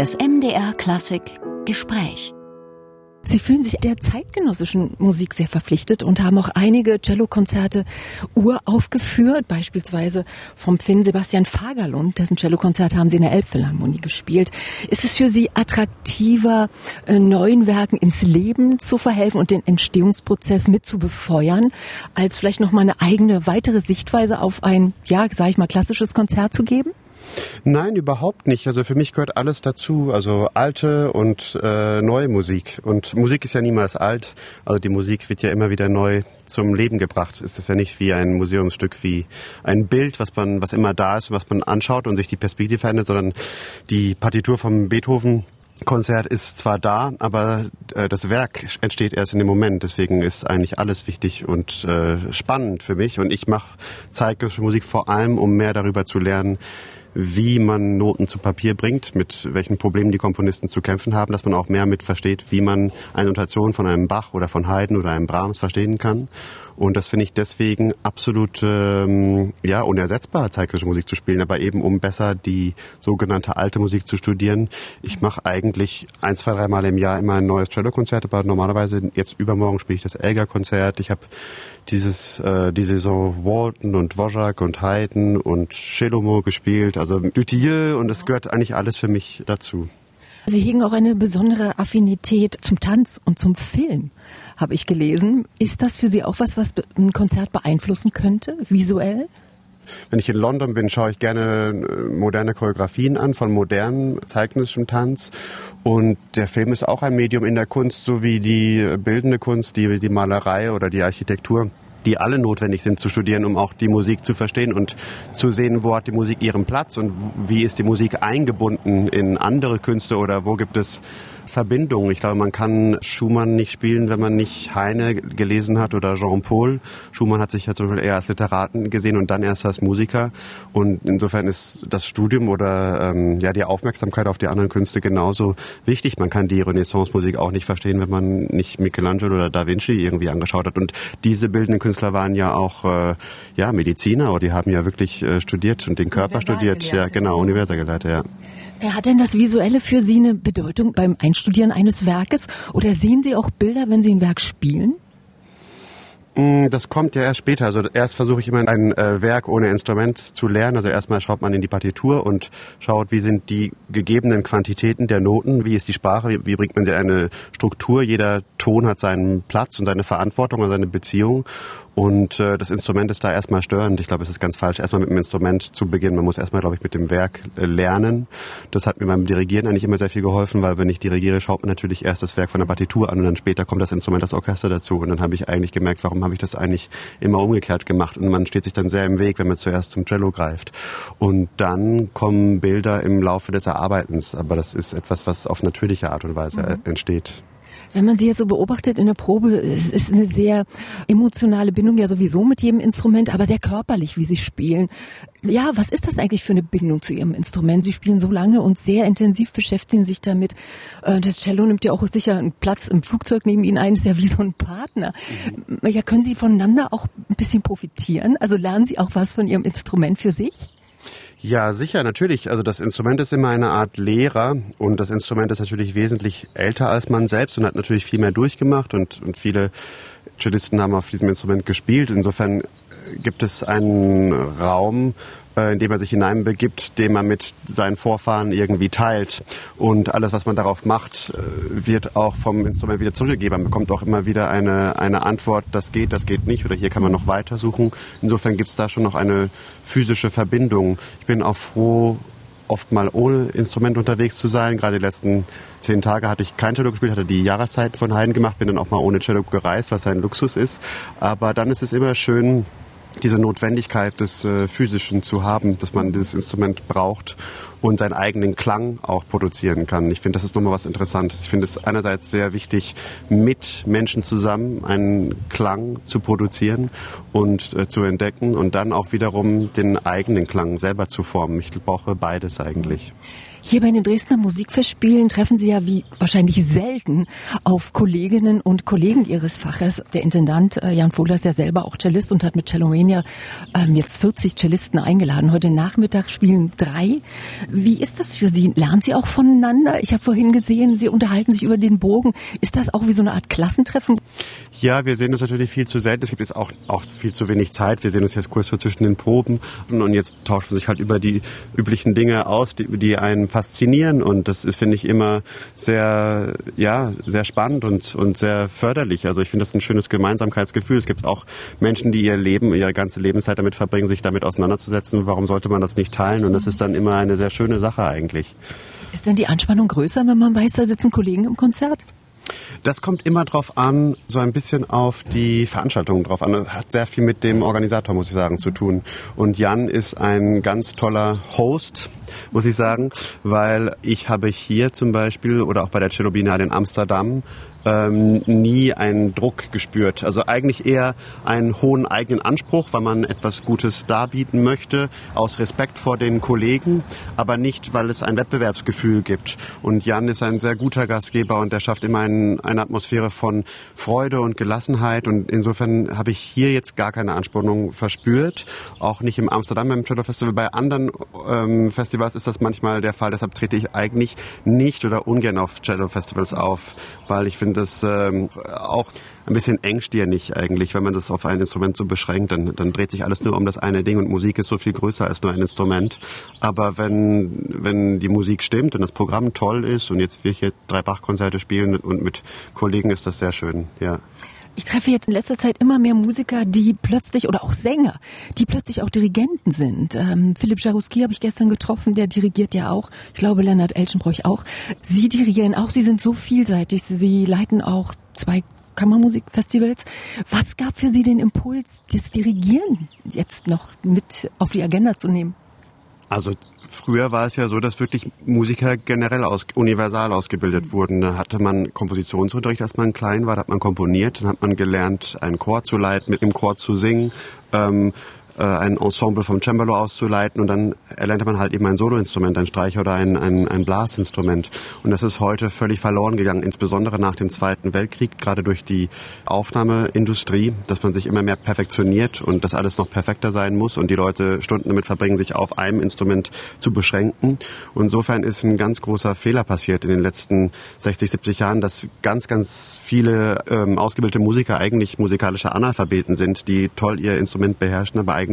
Das MDR Klassik Gespräch. Sie fühlen sich der zeitgenössischen Musik sehr verpflichtet und haben auch einige Cellokonzerte uraufgeführt, beispielsweise vom Finn Sebastian Fagerlund, dessen Cellokonzert haben Sie in der Elbphilharmonie gespielt. Ist es für Sie attraktiver, äh, neuen Werken ins Leben zu verhelfen und den Entstehungsprozess mit zu befeuern, als vielleicht noch mal eine eigene weitere Sichtweise auf ein, ja, sage ich mal, klassisches Konzert zu geben? Nein, überhaupt nicht. Also für mich gehört alles dazu. Also alte und äh, neue Musik. Und Musik ist ja niemals alt. Also die Musik wird ja immer wieder neu zum Leben gebracht. Es ist ja nicht wie ein Museumsstück, wie ein Bild, was man, was immer da ist, was man anschaut und sich die Perspektive verändert, sondern die Partitur vom Beethoven Konzert ist zwar da, aber äh, das Werk entsteht erst in dem Moment. Deswegen ist eigentlich alles wichtig und äh, spannend für mich. Und ich mache zeitgenössische Musik vor allem, um mehr darüber zu lernen, wie man Noten zu Papier bringt, mit welchen Problemen die Komponisten zu kämpfen haben, dass man auch mehr mit versteht, wie man eine Notation von einem Bach oder von Haydn oder einem Brahms verstehen kann. Und das finde ich deswegen absolut ähm, ja unersetzbar, zeitgenössische Musik zu spielen, aber eben um besser die sogenannte alte Musik zu studieren. Ich mache eigentlich ein, zwei, dreimal im Jahr immer ein neues Cello-Konzert, aber normalerweise jetzt übermorgen spiele ich das Elgar-Konzert. Ich habe dieses äh, die Saison Walton und Wojak und Haydn und Chelomo gespielt, also Dutilleux und es gehört eigentlich alles für mich dazu. Sie hegen auch eine besondere Affinität zum Tanz und zum Film, habe ich gelesen. Ist das für Sie auch was, was ein Konzert beeinflussen könnte, visuell? Wenn ich in London bin, schaue ich gerne äh, moderne Choreografien an von modernem zeitgenössischem Tanz. Und der Film ist auch ein Medium in der Kunst, so wie die bildende Kunst, die, die Malerei oder die Architektur die alle notwendig sind zu studieren, um auch die Musik zu verstehen und zu sehen, wo hat die Musik ihren Platz und wie ist die Musik eingebunden in andere Künste oder wo gibt es Verbindung. Ich glaube, man kann Schumann nicht spielen, wenn man nicht Heine gelesen hat oder Jean-Paul. Schumann hat sich ja zum Beispiel eher als Literaten gesehen und dann erst als Musiker. Und insofern ist das Studium oder ähm, ja die Aufmerksamkeit auf die anderen Künste genauso wichtig. Man kann die Renaissance-Musik auch nicht verstehen, wenn man nicht Michelangelo oder Da Vinci irgendwie angeschaut hat. Und diese bildenden Künstler waren ja auch äh, ja Mediziner, oder die haben ja wirklich äh, studiert und den Körper studiert. Ja, genau, Universalgeleiter, ja. Hat denn das Visuelle für Sie eine Bedeutung beim Einstudieren eines Werkes? Oder sehen Sie auch Bilder, wenn Sie ein Werk spielen? Mm, das kommt ja erst später. Also erst versuche ich immer ein äh, Werk ohne Instrument zu lernen. Also erstmal schaut man in die Partitur und schaut, wie sind die gegebenen Quantitäten der Noten, wie ist die Sprache, wie, wie bringt man sie eine Struktur. Jeder Ton hat seinen Platz und seine Verantwortung und seine Beziehung. Und äh, das Instrument ist da erstmal störend. Ich glaube, es ist ganz falsch, erstmal mit dem Instrument zu beginnen. Man muss erstmal, glaube ich, mit dem Werk äh, lernen. Das hat mir beim Dirigieren eigentlich immer sehr viel geholfen, weil wenn ich dirigiere, schaut man natürlich erst das Werk von der Partitur an und dann später kommt das Instrument, das Orchester dazu. Und dann habe ich eigentlich gemerkt, warum habe ich das eigentlich immer umgekehrt gemacht. Und man steht sich dann sehr im Weg, wenn man zuerst zum Cello greift. Und dann kommen Bilder im Laufe des Erarbeitens. Aber das ist etwas, was auf natürliche Art und Weise mhm. entsteht. Wenn man sie jetzt so beobachtet in der Probe, es ist eine sehr emotionale Bindung ja sowieso mit jedem Instrument, aber sehr körperlich, wie sie spielen. Ja, was ist das eigentlich für eine Bindung zu ihrem Instrument? Sie spielen so lange und sehr intensiv beschäftigen sich damit. Äh, das Cello nimmt ja auch sicher einen Platz im Flugzeug neben Ihnen ein, ist ja wie so ein Partner. Mhm. Ja, können Sie voneinander auch ein bisschen profitieren? Also lernen Sie auch was von Ihrem Instrument für sich? Ja, sicher, natürlich. Also das Instrument ist immer eine Art Lehrer und das Instrument ist natürlich wesentlich älter als man selbst und hat natürlich viel mehr durchgemacht und, und viele Cellisten haben auf diesem Instrument gespielt. Insofern gibt es einen Raum, äh, in dem er sich hineinbegibt, den man mit seinen Vorfahren irgendwie teilt. Und alles, was man darauf macht, äh, wird auch vom Instrument wieder zurückgegeben. Man bekommt auch immer wieder eine, eine Antwort, das geht, das geht nicht oder hier kann man noch weiter suchen. Insofern gibt es da schon noch eine physische Verbindung. Ich bin auch froh, oft mal ohne Instrument unterwegs zu sein. Gerade die letzten zehn Tage hatte ich kein Cello gespielt, hatte die Jahreszeit von Haydn gemacht, bin dann auch mal ohne Cello gereist, was ein Luxus ist. Aber dann ist es immer schön, diese Notwendigkeit des äh, Physischen zu haben, dass man dieses Instrument braucht und seinen eigenen Klang auch produzieren kann. Ich finde, das ist nochmal was Interessantes. Ich finde es einerseits sehr wichtig, mit Menschen zusammen einen Klang zu produzieren und äh, zu entdecken und dann auch wiederum den eigenen Klang selber zu formen. Ich brauche beides eigentlich. Hier bei den Dresdner Musikfestspielen treffen Sie ja wie wahrscheinlich selten auf Kolleginnen und Kollegen Ihres Faches. Der Intendant äh, Jan Fohler ist ja selber auch Cellist und hat mit Cellomania ähm, jetzt 40 Cellisten eingeladen. Heute Nachmittag spielen drei. Wie ist das für Sie? Lernen Sie auch voneinander? Ich habe vorhin gesehen, Sie unterhalten sich über den Bogen. Ist das auch wie so eine Art Klassentreffen? Ja, wir sehen uns natürlich viel zu selten. Es gibt jetzt auch, auch viel zu wenig Zeit. Wir sehen uns jetzt kurz vor zwischen den Proben und jetzt tauscht man sich halt über die üblichen Dinge aus, die, die einen faszinieren und das ist, finde ich, immer sehr, ja, sehr spannend und, und sehr förderlich. Also ich finde das ein schönes Gemeinsamkeitsgefühl. Es gibt auch Menschen, die ihr Leben, ihre ganze Lebenszeit damit verbringen, sich damit auseinanderzusetzen. Warum sollte man das nicht teilen? Und das ist dann immer eine sehr schöne Sache eigentlich. Ist denn die Anspannung größer, wenn man weiß, da sitzen Kollegen im Konzert? Das kommt immer drauf an, so ein bisschen auf die Veranstaltung drauf an. Das hat sehr viel mit dem Organisator, muss ich sagen, zu tun. Und Jan ist ein ganz toller Host, muss ich sagen, weil ich habe hier zum Beispiel oder auch bei der Cello Biennale in Amsterdam ähm, nie einen Druck gespürt. Also eigentlich eher einen hohen eigenen Anspruch, weil man etwas Gutes darbieten möchte, aus Respekt vor den Kollegen, aber nicht, weil es ein Wettbewerbsgefühl gibt. Und Jan ist ein sehr guter Gastgeber und er schafft immer ein, eine Atmosphäre von Freude und Gelassenheit. Und insofern habe ich hier jetzt gar keine Anspannung verspürt, auch nicht im Amsterdam beim Cello Festival. Bei anderen ähm, Festivals ist das manchmal der Fall. Deshalb trete ich eigentlich nicht oder ungern auf Cello Festivals auf, weil ich finde, finde das ähm, auch ein bisschen engstirnig eigentlich, wenn man das auf ein Instrument so beschränkt. Dann, dann dreht sich alles nur um das eine Ding und Musik ist so viel größer als nur ein Instrument. Aber wenn, wenn die Musik stimmt und das Programm toll ist und jetzt wir hier drei Bachkonzerte spielen und mit Kollegen ist das sehr schön, ja. Ich treffe jetzt in letzter Zeit immer mehr Musiker, die plötzlich, oder auch Sänger, die plötzlich auch Dirigenten sind. Ähm, Philipp Jaruski habe ich gestern getroffen, der dirigiert ja auch. Ich glaube, Lennart Elschenbroich auch. Sie dirigieren auch, Sie sind so vielseitig. Sie leiten auch zwei Kammermusikfestivals. Was gab für Sie den Impuls, das Dirigieren jetzt noch mit auf die Agenda zu nehmen? Also früher war es ja so, dass wirklich Musiker generell aus, universal ausgebildet wurden. Da hatte man Kompositionsunterricht, als man klein war, da hat man komponiert, dann hat man gelernt, einen Chor zu leiten, mit dem Chor zu singen. Ähm, äh, ein Ensemble vom Cembalo auszuleiten und dann erlernte man halt eben ein Soloinstrument, ein Streicher oder ein, ein, ein Blasinstrument. Und das ist heute völlig verloren gegangen, insbesondere nach dem Zweiten Weltkrieg, gerade durch die Aufnahmeindustrie, dass man sich immer mehr perfektioniert und dass alles noch perfekter sein muss und die Leute Stunden damit verbringen, sich auf einem Instrument zu beschränken. Und insofern ist ein ganz großer Fehler passiert in den letzten 60, 70 Jahren, dass ganz, ganz viele ähm, ausgebildete Musiker eigentlich musikalische Analphabeten sind, die toll ihr Instrument beherrschen, aber eigentlich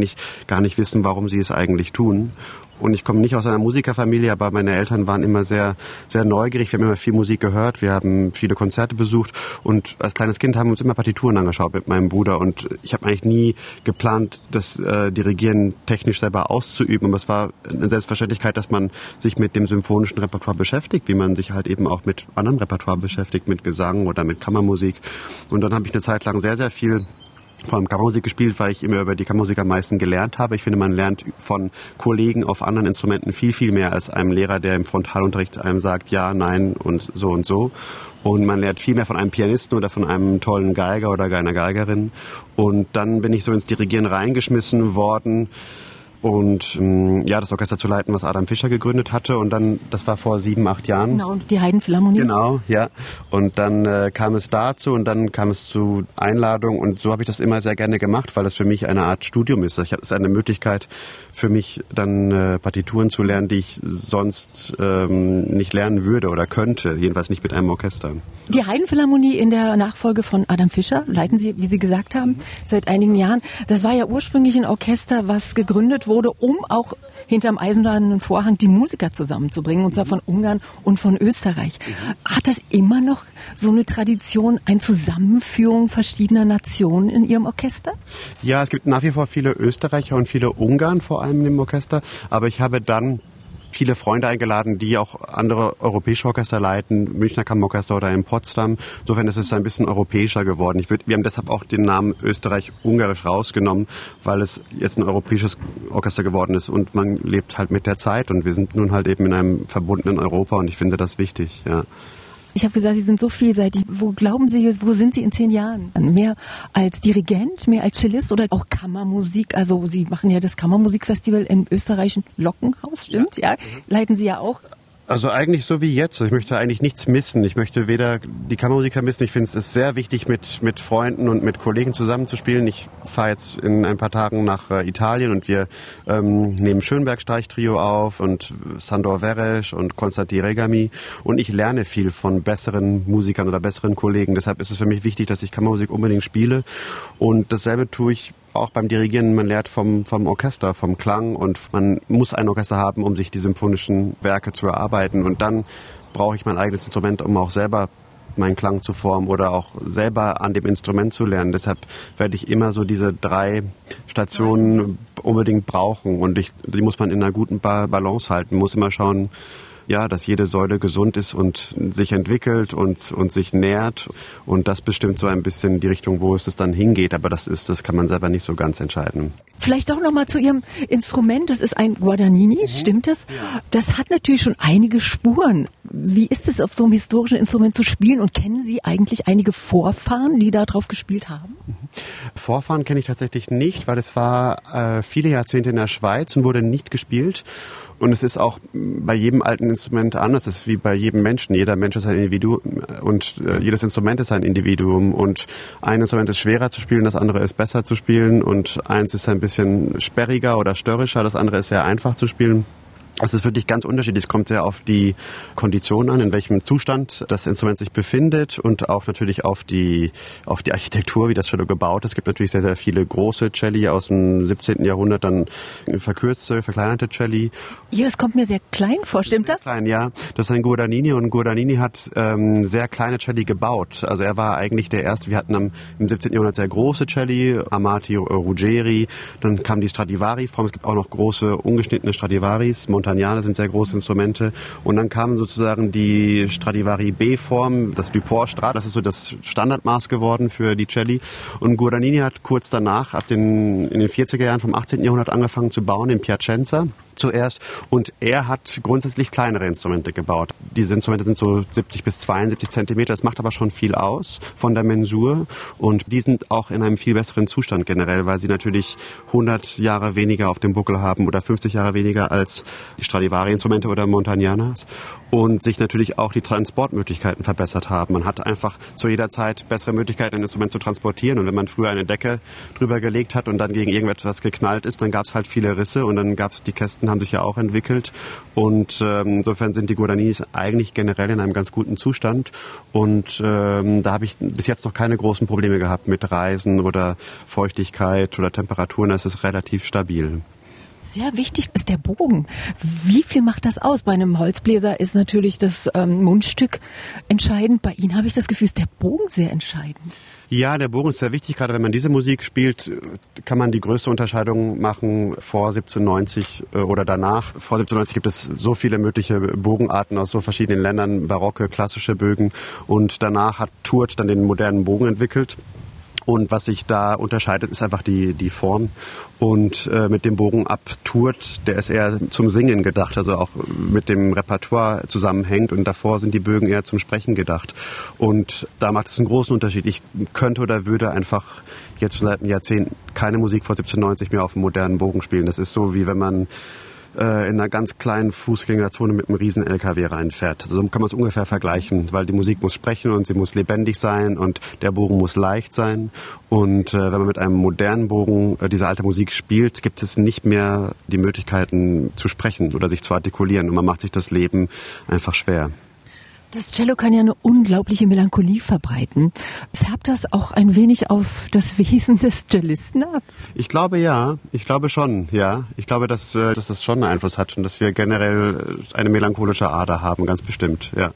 gar nicht wissen, warum sie es eigentlich tun. Und ich komme nicht aus einer Musikerfamilie, aber meine Eltern waren immer sehr, sehr neugierig. Wir haben immer viel Musik gehört. Wir haben viele Konzerte besucht. Und als kleines Kind haben wir uns immer Partituren angeschaut mit meinem Bruder. Und ich habe eigentlich nie geplant, das äh, Dirigieren technisch selber auszuüben. Aber es war eine Selbstverständlichkeit, dass man sich mit dem symphonischen Repertoire beschäftigt, wie man sich halt eben auch mit anderem Repertoire beschäftigt, mit Gesang oder mit Kammermusik. Und dann habe ich eine Zeit lang sehr, sehr viel vor allem Kammermusik gespielt, weil ich immer über die Kammermusik am meisten gelernt habe. Ich finde, man lernt von Kollegen auf anderen Instrumenten viel, viel mehr als einem Lehrer, der im Frontalunterricht einem sagt, ja, nein und so und so. Und man lernt viel mehr von einem Pianisten oder von einem tollen Geiger oder einer Geigerin. Und dann bin ich so ins Dirigieren reingeschmissen worden und ähm, ja, das Orchester zu leiten, was Adam Fischer gegründet hatte. Und dann, das war vor sieben, acht Jahren. Genau, die Heidenphilharmonie. Genau, ja. Und dann äh, kam es dazu und dann kam es zu Einladung und so habe ich das immer sehr gerne gemacht, weil das für mich eine Art Studium ist. Ich, es ist eine Möglichkeit für mich, dann äh, Partituren zu lernen, die ich sonst ähm, nicht lernen würde oder könnte, jedenfalls nicht mit einem Orchester. Die Heidenphilharmonie in der Nachfolge von Adam Fischer leiten Sie, wie Sie gesagt haben, seit einigen Jahren. Das war ja ursprünglich ein Orchester, was gegründet wurde, um auch hinterm eisenbahnenen Vorhang die Musiker zusammenzubringen, und zwar von Ungarn und von Österreich. Hat das immer noch so eine Tradition, eine Zusammenführung verschiedener Nationen in Ihrem Orchester? Ja, es gibt nach wie vor viele Österreicher und viele Ungarn vor allem im Orchester, aber ich habe dann viele Freunde eingeladen, die auch andere europäische Orchester leiten, Münchner Kammerorchester oder in Potsdam. Insofern ist es ein bisschen europäischer geworden. Ich würd, wir haben deshalb auch den Namen Österreich-Ungarisch rausgenommen, weil es jetzt ein europäisches Orchester geworden ist und man lebt halt mit der Zeit und wir sind nun halt eben in einem verbundenen Europa und ich finde das wichtig, ja. Ich habe gesagt, Sie sind so vielseitig. Wo glauben Sie, wo sind Sie in zehn Jahren? Mehr als Dirigent, mehr als Cellist oder auch Kammermusik? Also Sie machen ja das Kammermusikfestival im österreichischen Lockenhaus, stimmt? Ja. ja. Leiten Sie ja auch. Also eigentlich so wie jetzt. Ich möchte eigentlich nichts missen. Ich möchte weder die Kammermusik vermissen. Ich finde es sehr wichtig, mit, mit Freunden und mit Kollegen zusammenzuspielen. Ich fahre jetzt in ein paar Tagen nach äh, Italien und wir ähm, nehmen Schönberg Streichtrio auf und Sandor Veres und Konstantin Regami. Und ich lerne viel von besseren Musikern oder besseren Kollegen. Deshalb ist es für mich wichtig, dass ich Kammermusik unbedingt spiele. Und dasselbe tue ich auch beim Dirigieren, man lernt vom, vom Orchester, vom Klang und man muss ein Orchester haben, um sich die symphonischen Werke zu erarbeiten. Und dann brauche ich mein eigenes Instrument, um auch selber meinen Klang zu formen oder auch selber an dem Instrument zu lernen. Deshalb werde ich immer so diese drei Stationen unbedingt brauchen und ich, die muss man in einer guten Balance halten, muss immer schauen, ja, dass jede Säule gesund ist und sich entwickelt und, und sich nährt. Und das bestimmt so ein bisschen die Richtung, wo es dann hingeht. Aber das ist, das kann man selber nicht so ganz entscheiden. Vielleicht auch noch mal zu Ihrem Instrument. Das ist ein Guadagnini, mhm. stimmt das? Das hat natürlich schon einige Spuren. Wie ist es, auf so einem historischen Instrument zu spielen? Und kennen Sie eigentlich einige Vorfahren, die da drauf gespielt haben? Mhm. Vorfahren kenne ich tatsächlich nicht, weil es war äh, viele Jahrzehnte in der Schweiz und wurde nicht gespielt. Und es ist auch bei jedem alten Instrument anders. Es ist wie bei jedem Menschen. Jeder Mensch ist ein Individuum und äh, jedes Instrument ist ein Individuum. Und ein Instrument ist schwerer zu spielen, das andere ist besser zu spielen. Und eins ist ein bisschen sperriger oder störrischer, das andere ist sehr einfach zu spielen. Es ist wirklich ganz unterschiedlich. Es kommt sehr auf die Kondition an, in welchem Zustand das Instrument sich befindet und auch natürlich auf die, auf die Architektur, wie das Cello gebaut ist. Es gibt natürlich sehr, sehr viele große Celli aus dem 17. Jahrhundert, dann verkürzte, verkleinerte Celli. Ja, es kommt mir sehr klein vor, stimmt das? Klein, ja. Das ist ein Guadagnini und Guadagnini hat ähm, sehr kleine Celli gebaut. Also er war eigentlich der erste. Wir hatten am, im 17. Jahrhundert sehr große Celli, Amati Ruggeri, dann kam die Stradivari-Form. Es gibt auch noch große ungeschnittene Stradivaris, Mont Montagnane sind sehr große Instrumente. Und dann kamen sozusagen die Stradivari B-Form, das Duport Strat, das ist so das Standardmaß geworden für die Celli. Und Guadagnini hat kurz danach, ab den, in den 40er Jahren vom 18. Jahrhundert angefangen zu bauen in Piacenza zuerst. Und er hat grundsätzlich kleinere Instrumente gebaut. Diese Instrumente sind so 70 bis 72 Zentimeter, das macht aber schon viel aus von der Mensur. Und die sind auch in einem viel besseren Zustand generell, weil sie natürlich 100 Jahre weniger auf dem Buckel haben oder 50 Jahre weniger als die Stradivari-Instrumente oder Montagnanas und sich natürlich auch die Transportmöglichkeiten verbessert haben. Man hat einfach zu jeder Zeit bessere Möglichkeiten, ein Instrument zu transportieren und wenn man früher eine Decke drüber gelegt hat und dann gegen irgendetwas geknallt ist, dann gab es halt viele Risse und dann gab es die Kästen haben sich ja auch entwickelt und ähm, insofern sind die Guaranis eigentlich generell in einem ganz guten Zustand und ähm, da habe ich bis jetzt noch keine großen Probleme gehabt mit Reisen oder Feuchtigkeit oder Temperaturen. Das ist relativ stabil. Sehr wichtig ist der Bogen. Wie viel macht das aus? Bei einem Holzbläser ist natürlich das ähm, Mundstück entscheidend. Bei Ihnen habe ich das Gefühl, ist der Bogen sehr entscheidend. Ja, der Bogen ist sehr wichtig. Gerade wenn man diese Musik spielt, kann man die größte Unterscheidung machen vor 1790 äh, oder danach. Vor 1790 gibt es so viele mögliche Bogenarten aus so verschiedenen Ländern, barocke, klassische Bögen. Und danach hat Tourt dann den modernen Bogen entwickelt. Und was sich da unterscheidet, ist einfach die, die Form. Und äh, mit dem Bogen abtourt, der ist eher zum Singen gedacht, also auch mit dem Repertoire zusammenhängt. Und davor sind die Bögen eher zum Sprechen gedacht. Und da macht es einen großen Unterschied. Ich könnte oder würde einfach jetzt schon seit einem Jahrzehnt keine Musik vor 1790 mehr auf einem modernen Bogen spielen. Das ist so, wie wenn man äh, in einer ganz kleinen Fußgängerzone mit einem riesen LKW reinfährt. So kann man es ungefähr vergleichen, weil die Musik muss sprechen und sie muss lebendig sein und der Bogen muss leicht sein. Und äh, wenn man mit einem modernen Bogen äh, diese alte Musik spielt, gibt es nicht mehr die Möglichkeiten zu sprechen oder sich zu artikulieren und man macht sich das Leben einfach schwer. Das Cello kann ja eine unglaubliche Melancholie verbreiten. Färbt das auch ein wenig auf das Wesen des Cellisten ab? Ich glaube ja. Ich glaube schon, ja. Ich glaube, dass, äh, dass das schon einen Einfluss hat und dass wir generell eine melancholische Ader haben, ganz bestimmt, ja.